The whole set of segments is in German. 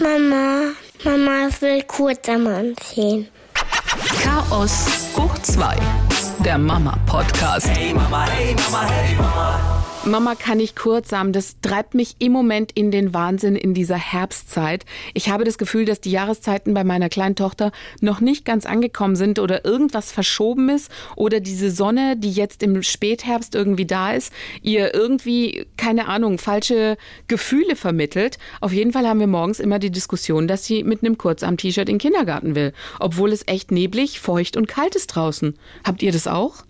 Mama, Mama will Kurzarm anziehen. Chaos hoch 2. Der Mama-Podcast. Hey Mama, hey Mama, hey Mama. Mama kann ich kurz sagen, das treibt mich im Moment in den Wahnsinn in dieser Herbstzeit. Ich habe das Gefühl, dass die Jahreszeiten bei meiner kleinen Tochter noch nicht ganz angekommen sind oder irgendwas verschoben ist oder diese Sonne, die jetzt im Spätherbst irgendwie da ist, ihr irgendwie, keine Ahnung, falsche Gefühle vermittelt. Auf jeden Fall haben wir morgens immer die Diskussion, dass sie mit einem Kurzarm-T-Shirt in den Kindergarten will, obwohl es echt neblig, feucht und kalt ist draußen. Habt ihr das auch?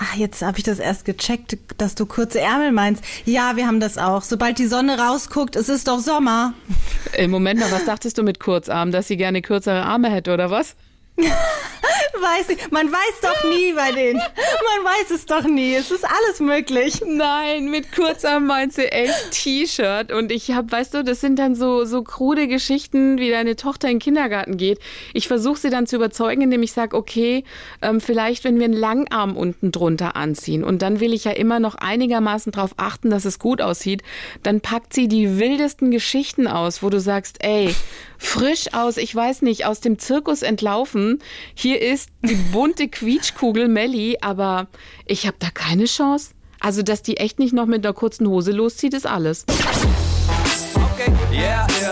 Ach, jetzt habe ich das erst gecheckt, dass du kurze Ärmel meinst. Ja, wir haben das auch. Sobald die Sonne rausguckt, es ist doch Sommer. Im Moment mal, was dachtest du mit Kurzarm, dass sie gerne kürzere Arme hätte oder was? weiß ich, man weiß doch nie bei denen. Man weiß es doch nie. Es ist alles möglich. Nein, mit Kurzarm meinst du echt T-Shirt. Und ich habe, weißt du, das sind dann so, so krude Geschichten, wie deine Tochter in den Kindergarten geht. Ich versuche sie dann zu überzeugen, indem ich sage, okay, ähm, vielleicht, wenn wir einen Langarm unten drunter anziehen. Und dann will ich ja immer noch einigermaßen darauf achten, dass es gut aussieht. Dann packt sie die wildesten Geschichten aus, wo du sagst, ey, frisch aus, ich weiß nicht, aus dem Zirkus entlaufen. Hier ist die bunte Quietschkugel Melli, aber ich habe da keine Chance. Also, dass die echt nicht noch mit einer kurzen Hose loszieht, ist alles. Okay, yeah, yeah, yeah, yeah.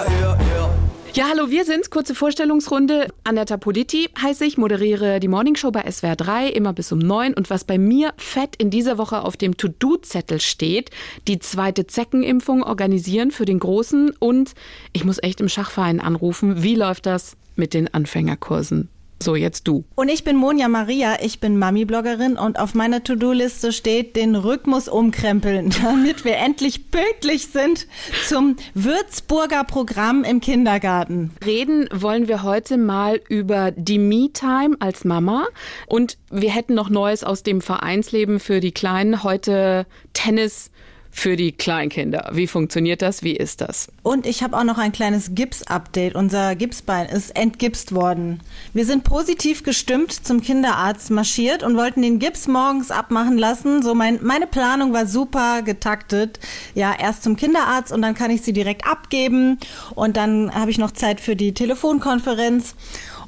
Ja, hallo, wir sind's. Kurze Vorstellungsrunde. Annetta Politi heiße ich, moderiere die Morningshow bei SWR 3, immer bis um 9. Und was bei mir fett in dieser Woche auf dem To-Do-Zettel steht, die zweite Zeckenimpfung organisieren für den Großen. Und ich muss echt im Schachverein anrufen. Wie läuft das mit den Anfängerkursen? So, jetzt du. Und ich bin Monja Maria, ich bin Mami-Bloggerin und auf meiner To-Do-Liste steht den Rhythmus umkrempeln, damit wir endlich pünktlich sind zum Würzburger Programm im Kindergarten. Reden wollen wir heute mal über die Me-Time als Mama und wir hätten noch Neues aus dem Vereinsleben für die Kleinen. Heute Tennis für die Kleinkinder. Wie funktioniert das? Wie ist das? Und ich habe auch noch ein kleines Gips-Update. Unser Gipsbein ist entgipst worden. Wir sind positiv gestimmt zum Kinderarzt marschiert und wollten den Gips morgens abmachen lassen. So mein, meine Planung war super getaktet. Ja, erst zum Kinderarzt und dann kann ich sie direkt abgeben. Und dann habe ich noch Zeit für die Telefonkonferenz.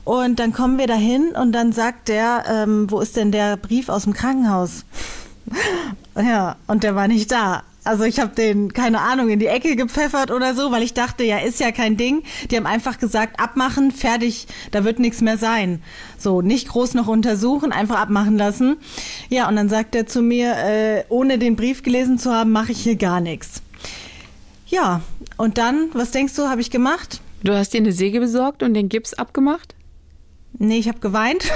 Und dann kommen wir dahin und dann sagt der, ähm, wo ist denn der Brief aus dem Krankenhaus? ja, und der war nicht da. Also ich habe den, keine Ahnung, in die Ecke gepfeffert oder so, weil ich dachte, ja, ist ja kein Ding. Die haben einfach gesagt, abmachen, fertig, da wird nichts mehr sein. So, nicht groß noch untersuchen, einfach abmachen lassen. Ja, und dann sagt er zu mir, äh, ohne den Brief gelesen zu haben, mache ich hier gar nichts. Ja, und dann, was denkst du, habe ich gemacht? Du hast dir eine Säge besorgt und den Gips abgemacht? Nee, ich habe geweint.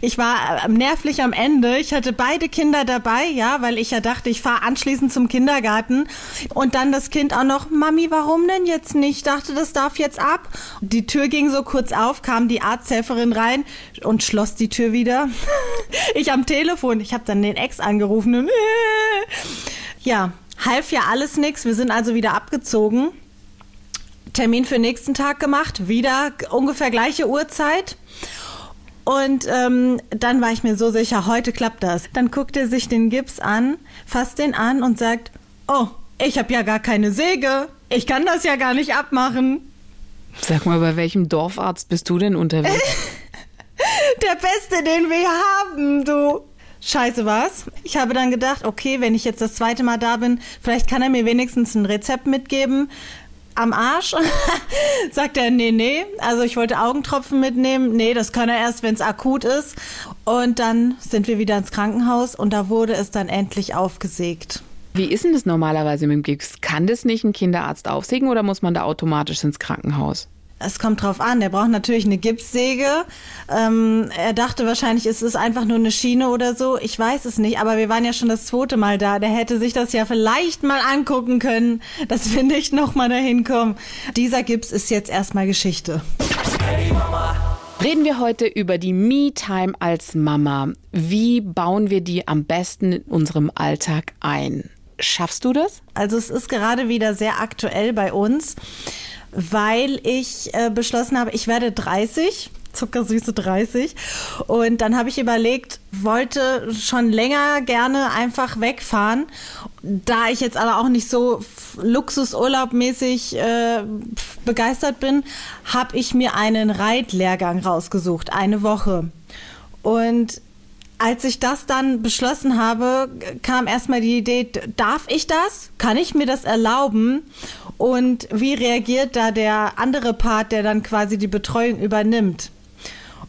Ich war äh, nervlich am Ende. Ich hatte beide Kinder dabei, ja, weil ich ja dachte, ich fahre anschließend zum Kindergarten. Und dann das Kind auch noch, Mami, warum denn jetzt nicht? Ich dachte, das darf jetzt ab. Die Tür ging so kurz auf, kam die Arzthelferin rein und schloss die Tür wieder. Ich am Telefon, ich habe dann den Ex angerufen und ja, half ja alles nix. Wir sind also wieder abgezogen. Termin für nächsten Tag gemacht, wieder ungefähr gleiche Uhrzeit. Und ähm, dann war ich mir so sicher, heute klappt das. Dann guckt er sich den Gips an, fasst den an und sagt, oh, ich habe ja gar keine Säge. Ich kann das ja gar nicht abmachen. Sag mal, bei welchem Dorfarzt bist du denn unterwegs? Der beste, den wir haben, du. Scheiße was. Ich habe dann gedacht, okay, wenn ich jetzt das zweite Mal da bin, vielleicht kann er mir wenigstens ein Rezept mitgeben am Arsch? Sagt er, nee, nee. Also ich wollte Augentropfen mitnehmen. Nee, das kann er erst, wenn es akut ist. Und dann sind wir wieder ins Krankenhaus und da wurde es dann endlich aufgesägt. Wie ist denn das normalerweise mit dem Gips? Kann das nicht ein Kinderarzt aufsägen oder muss man da automatisch ins Krankenhaus? Es kommt drauf an. Der braucht natürlich eine Gipssäge. Ähm, er dachte wahrscheinlich, es ist einfach nur eine Schiene oder so. Ich weiß es nicht, aber wir waren ja schon das zweite Mal da. Der hätte sich das ja vielleicht mal angucken können, dass wir nicht nochmal dahin kommen. Dieser Gips ist jetzt erstmal Geschichte. Hey Mama. Reden wir heute über die Me-Time als Mama. Wie bauen wir die am besten in unserem Alltag ein? Schaffst du das? Also es ist gerade wieder sehr aktuell bei uns weil ich äh, beschlossen habe, ich werde 30 zuckersüße 30. Und dann habe ich überlegt, wollte schon länger gerne einfach wegfahren da ich jetzt aber auch nicht so Luxusurlaubmäßig äh, begeistert bin, habe ich mir einen Reitlehrgang rausgesucht, eine Woche. Und als ich das dann beschlossen habe, kam erstmal die Idee, darf ich das? Kann ich mir das erlauben? Und wie reagiert da der andere Part, der dann quasi die Betreuung übernimmt?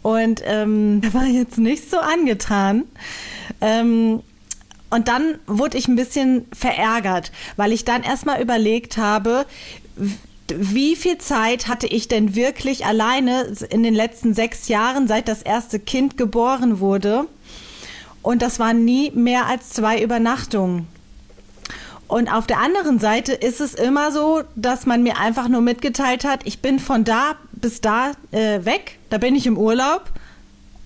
Und ähm, war jetzt nicht so angetan. Ähm, und dann wurde ich ein bisschen verärgert, weil ich dann erstmal überlegt habe, wie viel Zeit hatte ich denn wirklich alleine in den letzten sechs Jahren, seit das erste Kind geboren wurde? Und das waren nie mehr als zwei Übernachtungen. Und auf der anderen Seite ist es immer so, dass man mir einfach nur mitgeteilt hat, ich bin von da bis da äh, weg, da bin ich im Urlaub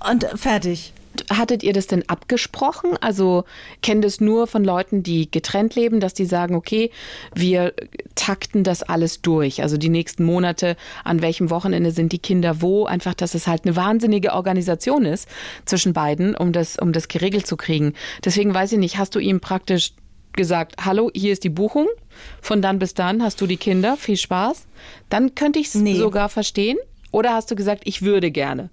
und fertig. Hattet ihr das denn abgesprochen? Also kennt es nur von Leuten, die getrennt leben, dass die sagen, okay, wir takten das alles durch. Also die nächsten Monate, an welchem Wochenende sind die Kinder wo? Einfach, dass es halt eine wahnsinnige Organisation ist zwischen beiden, um das, um das geregelt zu kriegen. Deswegen weiß ich nicht, hast du ihm praktisch gesagt, hallo, hier ist die Buchung. Von dann bis dann hast du die Kinder, viel Spaß. Dann könnte ich es nee. sogar verstehen. Oder hast du gesagt, ich würde gerne?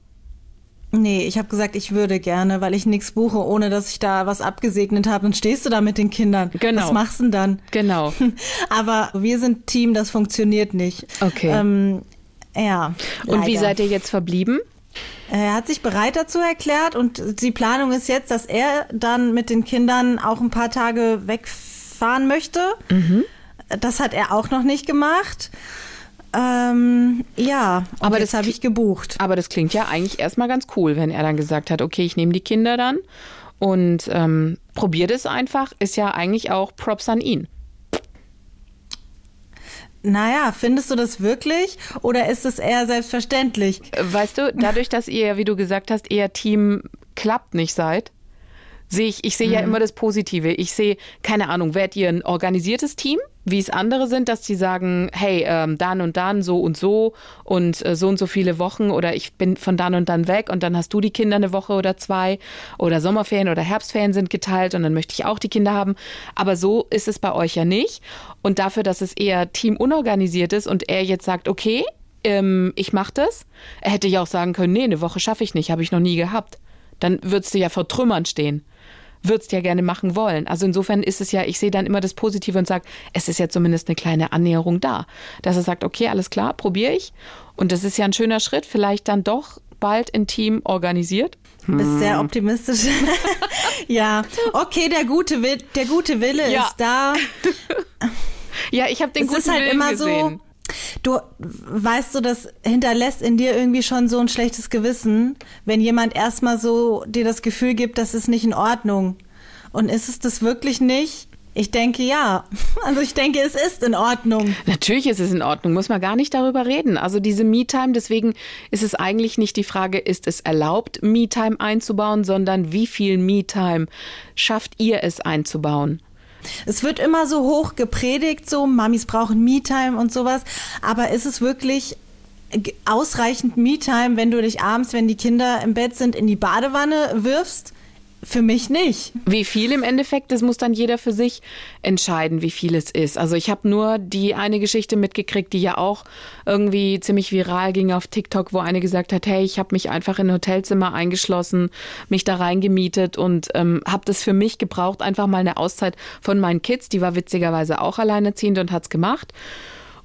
Nee, ich habe gesagt, ich würde gerne, weil ich nichts buche, ohne dass ich da was abgesegnet habe. Dann stehst du da mit den Kindern. Genau. Was machst du denn dann? Genau. Aber wir sind Team, das funktioniert nicht. Okay. Ähm, ja. Und leider. wie seid ihr jetzt verblieben? Er hat sich bereit dazu erklärt und die Planung ist jetzt, dass er dann mit den Kindern auch ein paar Tage wegfahren möchte. Mhm. Das hat er auch noch nicht gemacht. Ähm, ja, aber das habe ich gebucht. Aber das klingt ja eigentlich erstmal ganz cool, wenn er dann gesagt hat, okay, ich nehme die Kinder dann und ähm, probiere das einfach, ist ja eigentlich auch Props an ihn. Naja, findest du das wirklich oder ist es eher selbstverständlich? Weißt du, dadurch, dass ihr, wie du gesagt hast, eher Team klappt nicht seid, sehe ich, ich sehe mhm. ja immer das Positive. Ich sehe, keine Ahnung, werdet ihr ein organisiertes Team, wie es andere sind, dass die sagen, hey, ähm, dann und dann, so und so und äh, so und so viele Wochen oder ich bin von dann und dann weg und dann hast du die Kinder eine Woche oder zwei oder Sommerferien oder Herbstferien sind geteilt und dann möchte ich auch die Kinder haben. Aber so ist es bei euch ja nicht. Und dafür, dass es eher teamunorganisiert ist und er jetzt sagt, okay, ähm, ich mache das, er hätte ja auch sagen können, nee, eine Woche schaffe ich nicht, habe ich noch nie gehabt. Dann würdest du ja vor Trümmern stehen würdest ja gerne machen wollen. Also insofern ist es ja, ich sehe dann immer das Positive und sage, es ist ja zumindest eine kleine Annäherung da. Dass er sagt, okay, alles klar, probiere ich. Und das ist ja ein schöner Schritt, vielleicht dann doch bald in Team organisiert. Du bist sehr hm. optimistisch. ja, okay, der gute, Will, der gute Wille ja. ist da. ja, ich habe den es guten ist halt Willen immer gesehen. so Du weißt du, das hinterlässt in dir irgendwie schon so ein schlechtes Gewissen, wenn jemand erstmal so dir das Gefühl gibt, das ist nicht in Ordnung. Und ist es das wirklich nicht? Ich denke ja. Also ich denke, es ist in Ordnung. Natürlich ist es in Ordnung, muss man gar nicht darüber reden. Also diese Me-Time, deswegen ist es eigentlich nicht die Frage, ist es erlaubt, Me-Time einzubauen, sondern wie viel Me-Time schafft ihr es einzubauen? Es wird immer so hoch gepredigt, so Mamis brauchen Me-Time und sowas. Aber ist es wirklich ausreichend Me-Time, wenn du dich abends, wenn die Kinder im Bett sind, in die Badewanne wirfst? Für mich nicht. Wie viel im Endeffekt, das muss dann jeder für sich entscheiden, wie viel es ist. Also ich habe nur die eine Geschichte mitgekriegt, die ja auch irgendwie ziemlich viral ging auf TikTok, wo eine gesagt hat, hey, ich habe mich einfach in ein Hotelzimmer eingeschlossen, mich da reingemietet und ähm, habe das für mich gebraucht, einfach mal eine Auszeit von meinen Kids. Die war witzigerweise auch alleinerziehend und hat's gemacht.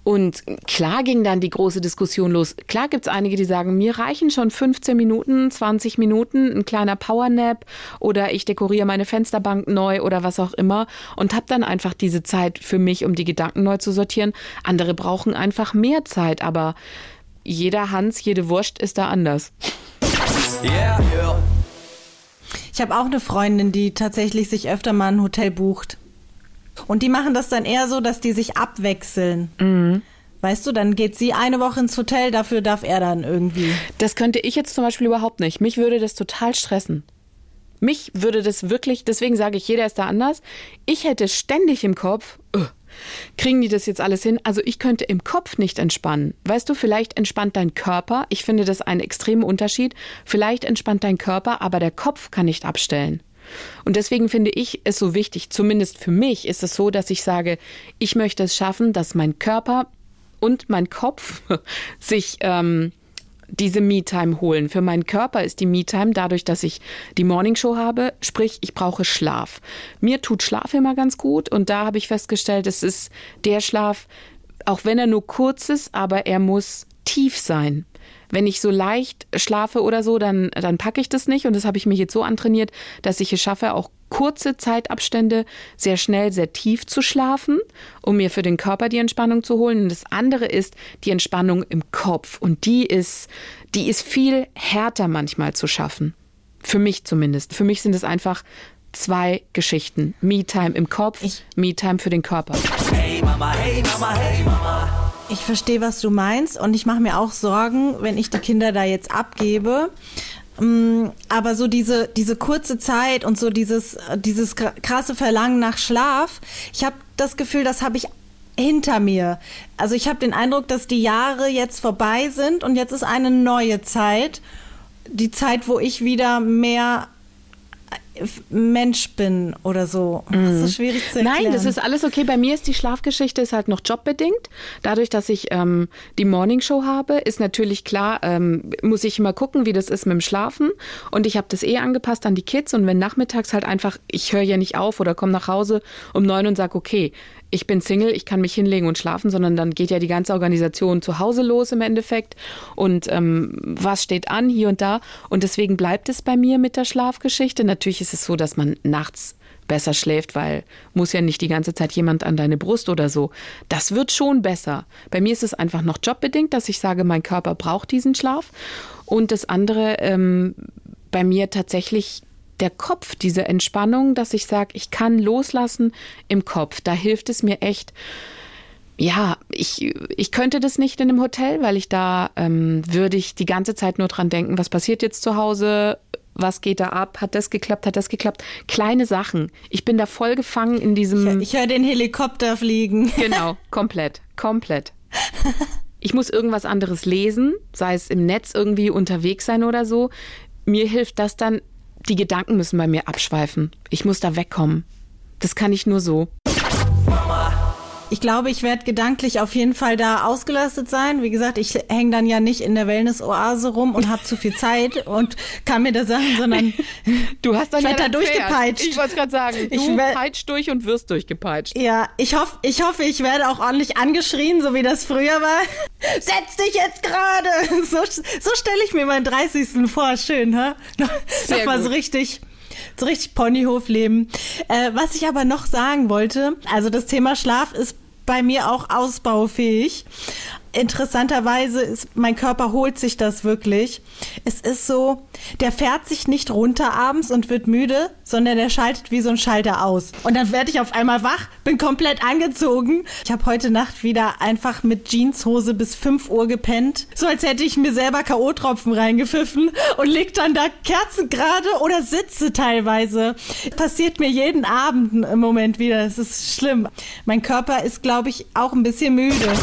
Und klar ging dann die große Diskussion los. Klar gibt es einige, die sagen, mir reichen schon 15 Minuten, 20 Minuten, ein kleiner Powernap oder ich dekoriere meine Fensterbank neu oder was auch immer und habe dann einfach diese Zeit für mich, um die Gedanken neu zu sortieren. Andere brauchen einfach mehr Zeit, aber jeder Hans, jede Wurst ist da anders. Yeah, yeah. Ich habe auch eine Freundin, die tatsächlich sich öfter mal ein Hotel bucht. Und die machen das dann eher so, dass die sich abwechseln. Mhm. Weißt du, dann geht sie eine Woche ins Hotel, dafür darf er dann irgendwie. Das könnte ich jetzt zum Beispiel überhaupt nicht. Mich würde das total stressen. Mich würde das wirklich, deswegen sage ich, jeder ist da anders. Ich hätte ständig im Kopf, uh, kriegen die das jetzt alles hin? Also ich könnte im Kopf nicht entspannen. Weißt du, vielleicht entspannt dein Körper. Ich finde das einen extremen Unterschied. Vielleicht entspannt dein Körper, aber der Kopf kann nicht abstellen. Und deswegen finde ich es so wichtig, zumindest für mich ist es so, dass ich sage, ich möchte es schaffen, dass mein Körper und mein Kopf sich ähm, diese Me-Time holen. Für meinen Körper ist die Me-Time dadurch, dass ich die Morningshow habe, sprich, ich brauche Schlaf. Mir tut Schlaf immer ganz gut und da habe ich festgestellt, es ist der Schlaf, auch wenn er nur kurz ist, aber er muss tief sein. Wenn ich so leicht schlafe oder so, dann, dann packe ich das nicht. Und das habe ich mir jetzt so antrainiert, dass ich es schaffe, auch kurze Zeitabstände sehr schnell, sehr tief zu schlafen, um mir für den Körper die Entspannung zu holen. Und das andere ist die Entspannung im Kopf. Und die ist, die ist viel härter manchmal zu schaffen. Für mich zumindest. Für mich sind es einfach zwei Geschichten. Me-Time im Kopf, Me-Time für den Körper. Hey Mama, hey Mama, hey Mama. Ich verstehe, was du meinst und ich mache mir auch Sorgen, wenn ich die Kinder da jetzt abgebe. Mm, Aber so diese, diese kurze Zeit und so dieses, dieses krasse Verlangen nach Schlaf, ich habe das Gefühl, das habe ich hinter mir. Also ich habe den Eindruck, dass die Jahre jetzt vorbei sind und jetzt ist eine neue Zeit. Die Zeit, wo ich wieder mehr Mensch bin oder so. Das ist schwierig zu erklären. Mhm. Nein, das ist alles okay. Bei mir ist die Schlafgeschichte ist halt noch jobbedingt. Dadurch, dass ich ähm, die Morningshow habe, ist natürlich klar, ähm, muss ich immer gucken, wie das ist mit dem Schlafen. Und ich habe das eh angepasst an die Kids. Und wenn nachmittags halt einfach, ich höre ja nicht auf oder komme nach Hause um neun und sage, okay, ich bin Single, ich kann mich hinlegen und schlafen, sondern dann geht ja die ganze Organisation zu Hause los im Endeffekt. Und ähm, was steht an hier und da? Und deswegen bleibt es bei mir mit der Schlafgeschichte. Natürlich ist es so, dass man nachts besser schläft, weil muss ja nicht die ganze Zeit jemand an deine Brust oder so. Das wird schon besser. Bei mir ist es einfach noch jobbedingt, dass ich sage, mein Körper braucht diesen Schlaf. Und das andere, ähm, bei mir tatsächlich der Kopf, diese Entspannung, dass ich sage, ich kann loslassen im Kopf. Da hilft es mir echt. Ja, ich, ich könnte das nicht in einem Hotel, weil ich da ähm, würde ich die ganze Zeit nur dran denken, was passiert jetzt zu Hause, was geht da ab, hat das geklappt, hat das geklappt. Kleine Sachen. Ich bin da voll gefangen in diesem. Ich höre den Helikopter fliegen. Genau, komplett, komplett. Ich muss irgendwas anderes lesen, sei es im Netz irgendwie unterwegs sein oder so. Mir hilft das dann, die Gedanken müssen bei mir abschweifen. Ich muss da wegkommen. Das kann ich nur so. Ich glaube, ich werde gedanklich auf jeden Fall da ausgelastet sein. Wie gesagt, ich hänge dann ja nicht in der Wellness-Oase rum und habe zu viel Zeit und kann mir das sagen, sondern Du hast dann Ich ja da durchgepeitscht. Ich wollte gerade sagen, du Ich peitscht durch und wirst durchgepeitscht. ja, ich hoffe, ich hoffe, ich werde auch ordentlich angeschrien, so wie das früher war. Setz dich jetzt gerade! So, so stelle ich mir meinen 30. vor. Schön, hä? Sehr Nochmal so richtig. So richtig Ponyhofleben. Äh, was ich aber noch sagen wollte, also das Thema Schlaf ist bei mir auch ausbaufähig. Interessanterweise ist, mein Körper holt sich das wirklich. Es ist so, der fährt sich nicht runter abends und wird müde, sondern der schaltet wie so ein Schalter aus. Und dann werde ich auf einmal wach, bin komplett angezogen. Ich habe heute Nacht wieder einfach mit Jeanshose bis 5 Uhr gepennt. So als hätte ich mir selber K.O.-Tropfen reingepfiffen und leg dann da Kerzen gerade oder sitze teilweise. Passiert mir jeden Abend im Moment wieder. Es ist schlimm. Mein Körper ist, glaube ich, auch ein bisschen müde.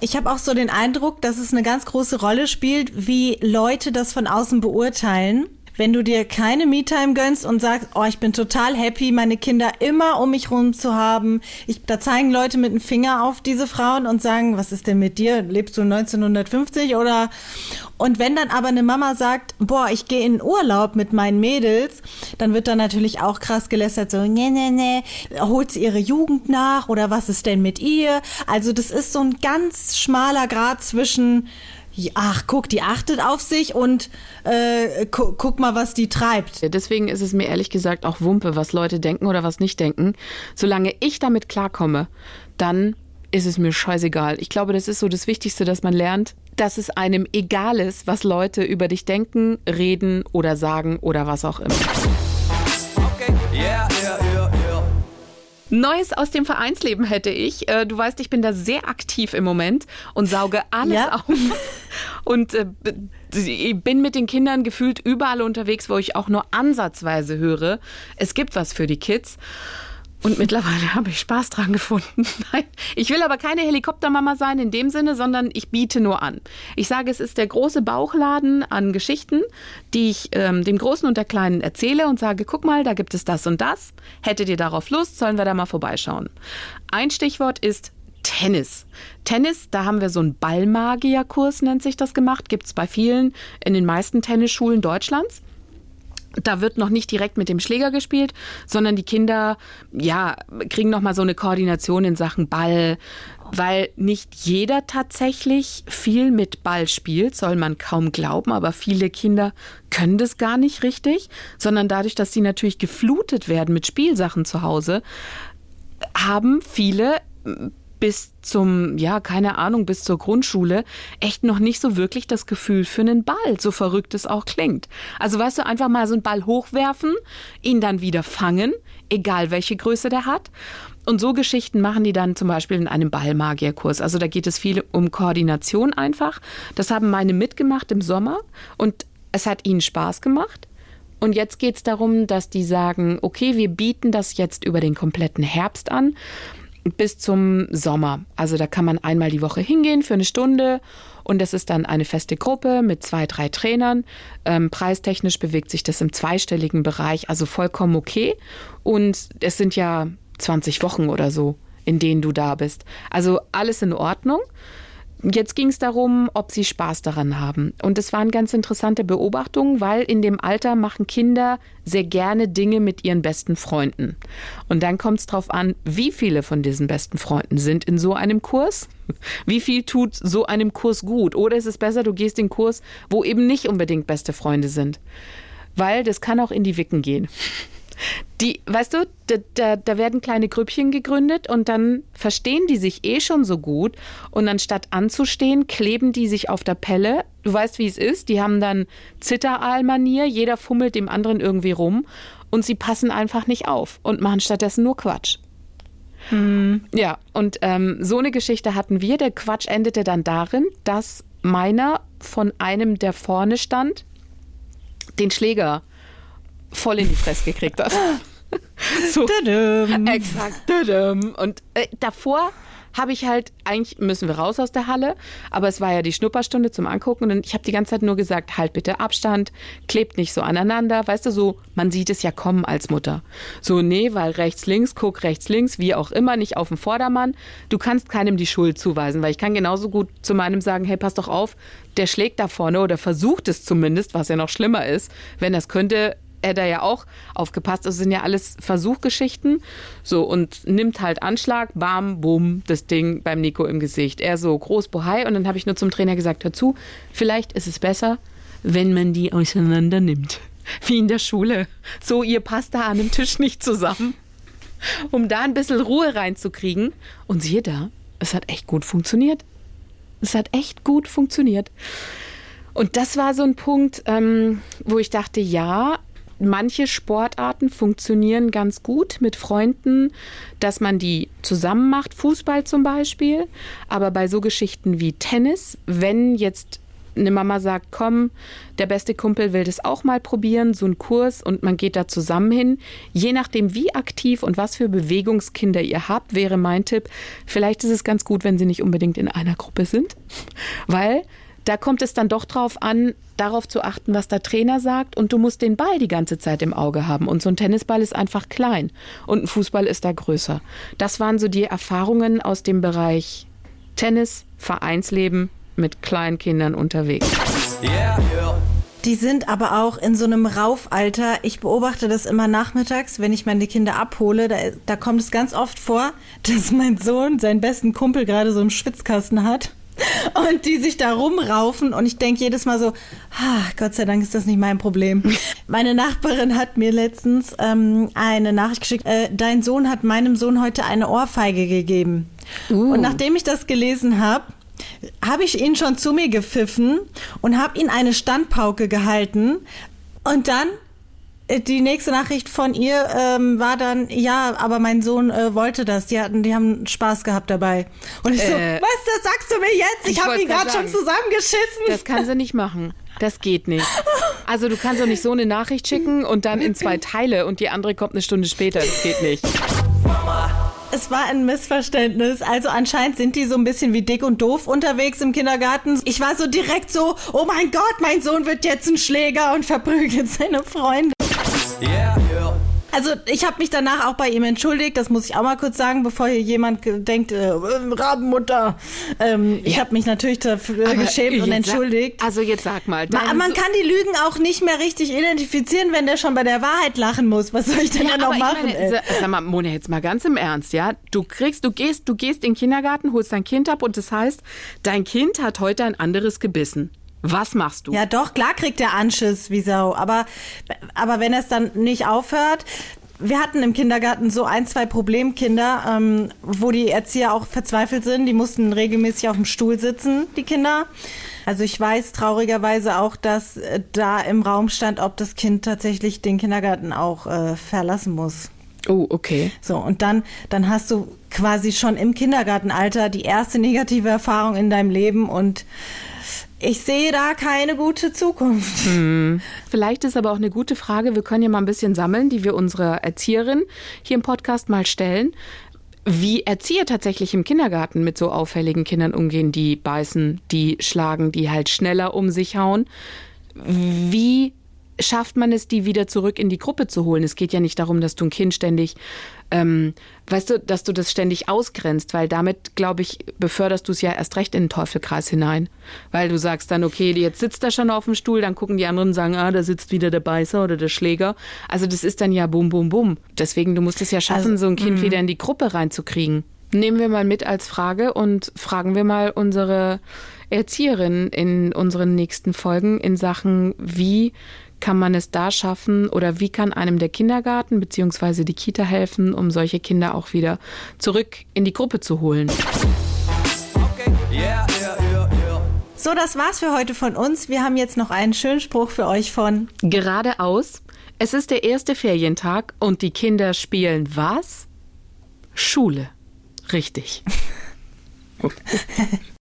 Ich habe auch so den Eindruck, dass es eine ganz große Rolle spielt, wie Leute das von außen beurteilen. Wenn du dir keine Me-Time gönnst und sagst, oh, ich bin total happy, meine Kinder immer um mich rum zu haben. Ich, da zeigen Leute mit dem Finger auf diese Frauen und sagen, was ist denn mit dir? Lebst du 1950 oder? Und wenn dann aber eine Mama sagt, boah, ich gehe in Urlaub mit meinen Mädels, dann wird dann natürlich auch krass gelästert, so, nee, nee, nee, holt sie ihre Jugend nach oder was ist denn mit ihr? Also das ist so ein ganz schmaler Grad zwischen, ach, guck, die achtet auf sich und äh, gu guck mal, was die treibt. Deswegen ist es mir ehrlich gesagt auch Wumpe, was Leute denken oder was nicht denken. Solange ich damit klarkomme, dann ist es mir scheißegal. Ich glaube, das ist so das Wichtigste, dass man lernt, dass es einem egal ist, was Leute über dich denken, reden oder sagen oder was auch immer. Neues aus dem Vereinsleben hätte ich. Äh, Du weißt, ich bin da sehr aktiv im Moment und sauge alles Ja. auf. Und äh, bin mit den Kindern gefühlt überall unterwegs, wo ich auch nur ansatzweise höre. Es gibt was für die Kids. Und mittlerweile habe ich Spaß dran gefunden. Nein, ich will aber keine Helikoptermama sein in dem Sinne, sondern ich biete nur an. Ich sage, es ist der große Bauchladen an Geschichten, die ich ähm, dem Großen und der Kleinen erzähle und sage, guck mal, da gibt es das und das. Hättet ihr darauf Lust, sollen wir da mal vorbeischauen. Ein Stichwort ist Tennis. Tennis, da haben wir so einen Ballmagierkurs, nennt sich das gemacht, gibt es bei vielen in den meisten Tennisschulen Deutschlands. Da wird noch nicht direkt mit dem Schläger gespielt, sondern die Kinder, ja, kriegen noch mal so eine Koordination in Sachen Ball, weil nicht jeder tatsächlich viel mit Ball spielt, soll man kaum glauben, aber viele Kinder können das gar nicht richtig, sondern dadurch, dass sie natürlich geflutet werden mit Spielsachen zu Hause, haben viele bis zum, ja, keine Ahnung, bis zur Grundschule echt noch nicht so wirklich das Gefühl für einen Ball, so verrückt es auch klingt. Also weißt du, einfach mal so einen Ball hochwerfen, ihn dann wieder fangen, egal welche Größe der hat. Und so Geschichten machen die dann zum Beispiel in einem Ballmagierkurs. Also da geht es viel um Koordination einfach. Das haben meine mitgemacht im Sommer und es hat ihnen Spaß gemacht. Und jetzt geht es darum, dass die sagen, okay, wir bieten das jetzt über den kompletten Herbst an bis zum Sommer. Also da kann man einmal die Woche hingehen für eine Stunde und das ist dann eine feste Gruppe mit zwei, drei Trainern. Ähm, preistechnisch bewegt sich das im zweistelligen Bereich, also vollkommen okay. Und es sind ja 20 Wochen oder so, in denen du da bist. Also alles in Ordnung. Jetzt ging es darum, ob sie Spaß daran haben. Und es waren ganz interessante Beobachtungen, weil in dem Alter machen Kinder sehr gerne Dinge mit ihren besten Freunden. Und dann kommt es darauf an, wie viele von diesen besten Freunden sind in so einem Kurs. Wie viel tut so einem Kurs gut? Oder ist es besser, du gehst den Kurs, wo eben nicht unbedingt beste Freunde sind? Weil das kann auch in die Wicken gehen. Die, weißt du, da, da, da, werden kleine Grüppchen gegründet und dann verstehen die sich eh schon so gut und anstatt anzustehen, kleben die sich auf der Pelle. Du weißt, wie es ist. Die haben dann Zitteraal-Manier, jeder fummelt dem anderen irgendwie rum und sie passen einfach nicht auf und machen stattdessen nur Quatsch. Mhm. Ja, und ähm, so eine Geschichte hatten wir. Der Quatsch endete dann darin, dass meiner von einem, der vorne stand, den Schläger voll in die Fresse gekriegt hat. so, exakt. Und äh, davor habe ich halt, eigentlich müssen wir raus aus der Halle, aber es war ja die Schnupperstunde zum Angucken und ich habe die ganze Zeit nur gesagt, halt bitte Abstand, klebt nicht so aneinander, weißt du, so, man sieht es ja kommen als Mutter. So, nee, weil rechts, links, guck rechts, links, wie auch immer, nicht auf den Vordermann. Du kannst keinem die Schuld zuweisen, weil ich kann genauso gut zu meinem sagen, hey, pass doch auf, der schlägt da vorne oder versucht es zumindest, was ja noch schlimmer ist. Wenn das könnte, hätte er ja auch aufgepasst. Das sind ja alles Versuchgeschichten. So, und nimmt halt Anschlag, bam, bumm, das Ding beim Nico im Gesicht. Er so groß bohai. Und dann habe ich nur zum Trainer gesagt, hör zu, vielleicht ist es besser, wenn man die auseinander nimmt. Wie in der Schule. So, ihr passt da an dem Tisch nicht zusammen. Um da ein bisschen Ruhe reinzukriegen. Und siehe da, es hat echt gut funktioniert. Es hat echt gut funktioniert. Und das war so ein Punkt, ähm, wo ich dachte, ja, manche Sportarten funktionieren ganz gut mit Freunden, dass man die zusammen macht, Fußball zum Beispiel. Aber bei so Geschichten wie Tennis, wenn jetzt eine Mama sagt, komm, der beste Kumpel will das auch mal probieren, so ein Kurs und man geht da zusammen hin. Je nachdem, wie aktiv und was für Bewegungskinder ihr habt, wäre mein Tipp, vielleicht ist es ganz gut, wenn sie nicht unbedingt in einer Gruppe sind, weil da kommt es dann doch drauf an, darauf zu achten, was der Trainer sagt und du musst den Ball die ganze Zeit im Auge haben und so ein Tennisball ist einfach klein und ein Fußball ist da größer. Das waren so die Erfahrungen aus dem Bereich Tennis, Vereinsleben mit kleinen Kindern unterwegs. Yeah. Die sind aber auch in so einem Raufalter. Ich beobachte das immer nachmittags, wenn ich meine Kinder abhole. Da, da kommt es ganz oft vor, dass mein Sohn seinen besten Kumpel gerade so im Schwitzkasten hat und die sich da rumraufen und ich denke jedes Mal so, ah, Gott sei Dank ist das nicht mein Problem. Meine Nachbarin hat mir letztens ähm, eine Nachricht geschickt, äh, dein Sohn hat meinem Sohn heute eine Ohrfeige gegeben. Uh. Und nachdem ich das gelesen habe, habe ich ihn schon zu mir gepfiffen und habe ihn eine Standpauke gehalten und dann die nächste Nachricht von ihr ähm, war dann, ja, aber mein Sohn äh, wollte das. Die hatten, die haben Spaß gehabt dabei. Und ich so, äh, was, das sagst du mir jetzt? Ich, ich habe ihn gerade schon zusammengeschissen. Das kann sie nicht machen. Das geht nicht. Also du kannst doch nicht so eine Nachricht schicken und dann in zwei Teile und die andere kommt eine Stunde später. Das geht nicht. Es war ein Missverständnis. Also anscheinend sind die so ein bisschen wie dick und doof unterwegs im Kindergarten. Ich war so direkt so, oh mein Gott, mein Sohn wird jetzt ein Schläger und verprügelt seine Freunde. Yeah, yeah. Also ich habe mich danach auch bei ihm entschuldigt, das muss ich auch mal kurz sagen, bevor hier jemand denkt, äh, Rabenmutter. Ähm, Ich Ja. habe mich natürlich dafür Aber geschämt und jetzt sag- entschuldigt. Also jetzt sag mal. Ma- dein man So- kann die Lügen auch nicht mehr richtig identifizieren, wenn der schon bei der Wahrheit lachen muss. Was soll ich denn dann noch ich machen? meine, ey? sa- sag mal, Mona, jetzt mal ganz im Ernst, ja? Du kriegst, du gehst, du gehst in den Kindergarten, holst dein Kind ab und das heißt, dein Kind hat heute ein anderes gebissen. Was machst du? Ja, doch, klar kriegt er Anschiss wie Sau. Aber, aber wenn es dann nicht aufhört. Wir hatten im Kindergarten so ein, zwei Problemkinder, ähm, wo die Erzieher auch verzweifelt sind. Die mussten regelmäßig auf dem Stuhl sitzen, die Kinder. Also ich weiß traurigerweise auch, dass äh, da im Raum stand, ob das Kind tatsächlich den Kindergarten auch äh, verlassen muss. Oh, okay. So, und dann, dann hast du quasi schon im Kindergartenalter die erste negative Erfahrung in deinem Leben und ich sehe da keine gute Zukunft. Vielleicht ist aber auch eine gute Frage, wir können ja mal ein bisschen sammeln, die wir unserer Erzieherin hier im Podcast mal stellen. Wie Erzieher tatsächlich im Kindergarten mit so auffälligen Kindern umgehen, die beißen, die schlagen, die halt schneller um sich hauen. Wie schafft man es, die wieder zurück in die Gruppe zu holen? Es geht ja nicht darum, dass du ein Kind ständig, ähm, weißt du, dass du das ständig ausgrenzt, weil damit, glaube ich, beförderst du es ja erst recht in den Teufelkreis hinein. Weil du sagst dann, okay, jetzt sitzt er schon auf dem Stuhl, dann gucken die anderen und sagen, ah, da sitzt wieder der Beißer oder der Schläger. Also das ist dann ja bum, bum, bum. Deswegen, du musst es ja schaffen, Also, so ein Kind wieder in die Gruppe reinzukriegen. Nehmen wir mal mit als Frage und fragen wir mal unsere Erzieherin in unseren nächsten Folgen in Sachen, wie kann man es da schaffen oder wie kann einem der Kindergarten bzw. die Kita helfen, um solche Kinder auch wieder zurück in die Gruppe zu holen. Okay, yeah, yeah, yeah, yeah. So, das war's für heute von uns. Wir haben jetzt noch einen schönen Spruch für euch von Geradeaus. Es ist der erste Ferientag und die Kinder spielen was? Schule. Richtig.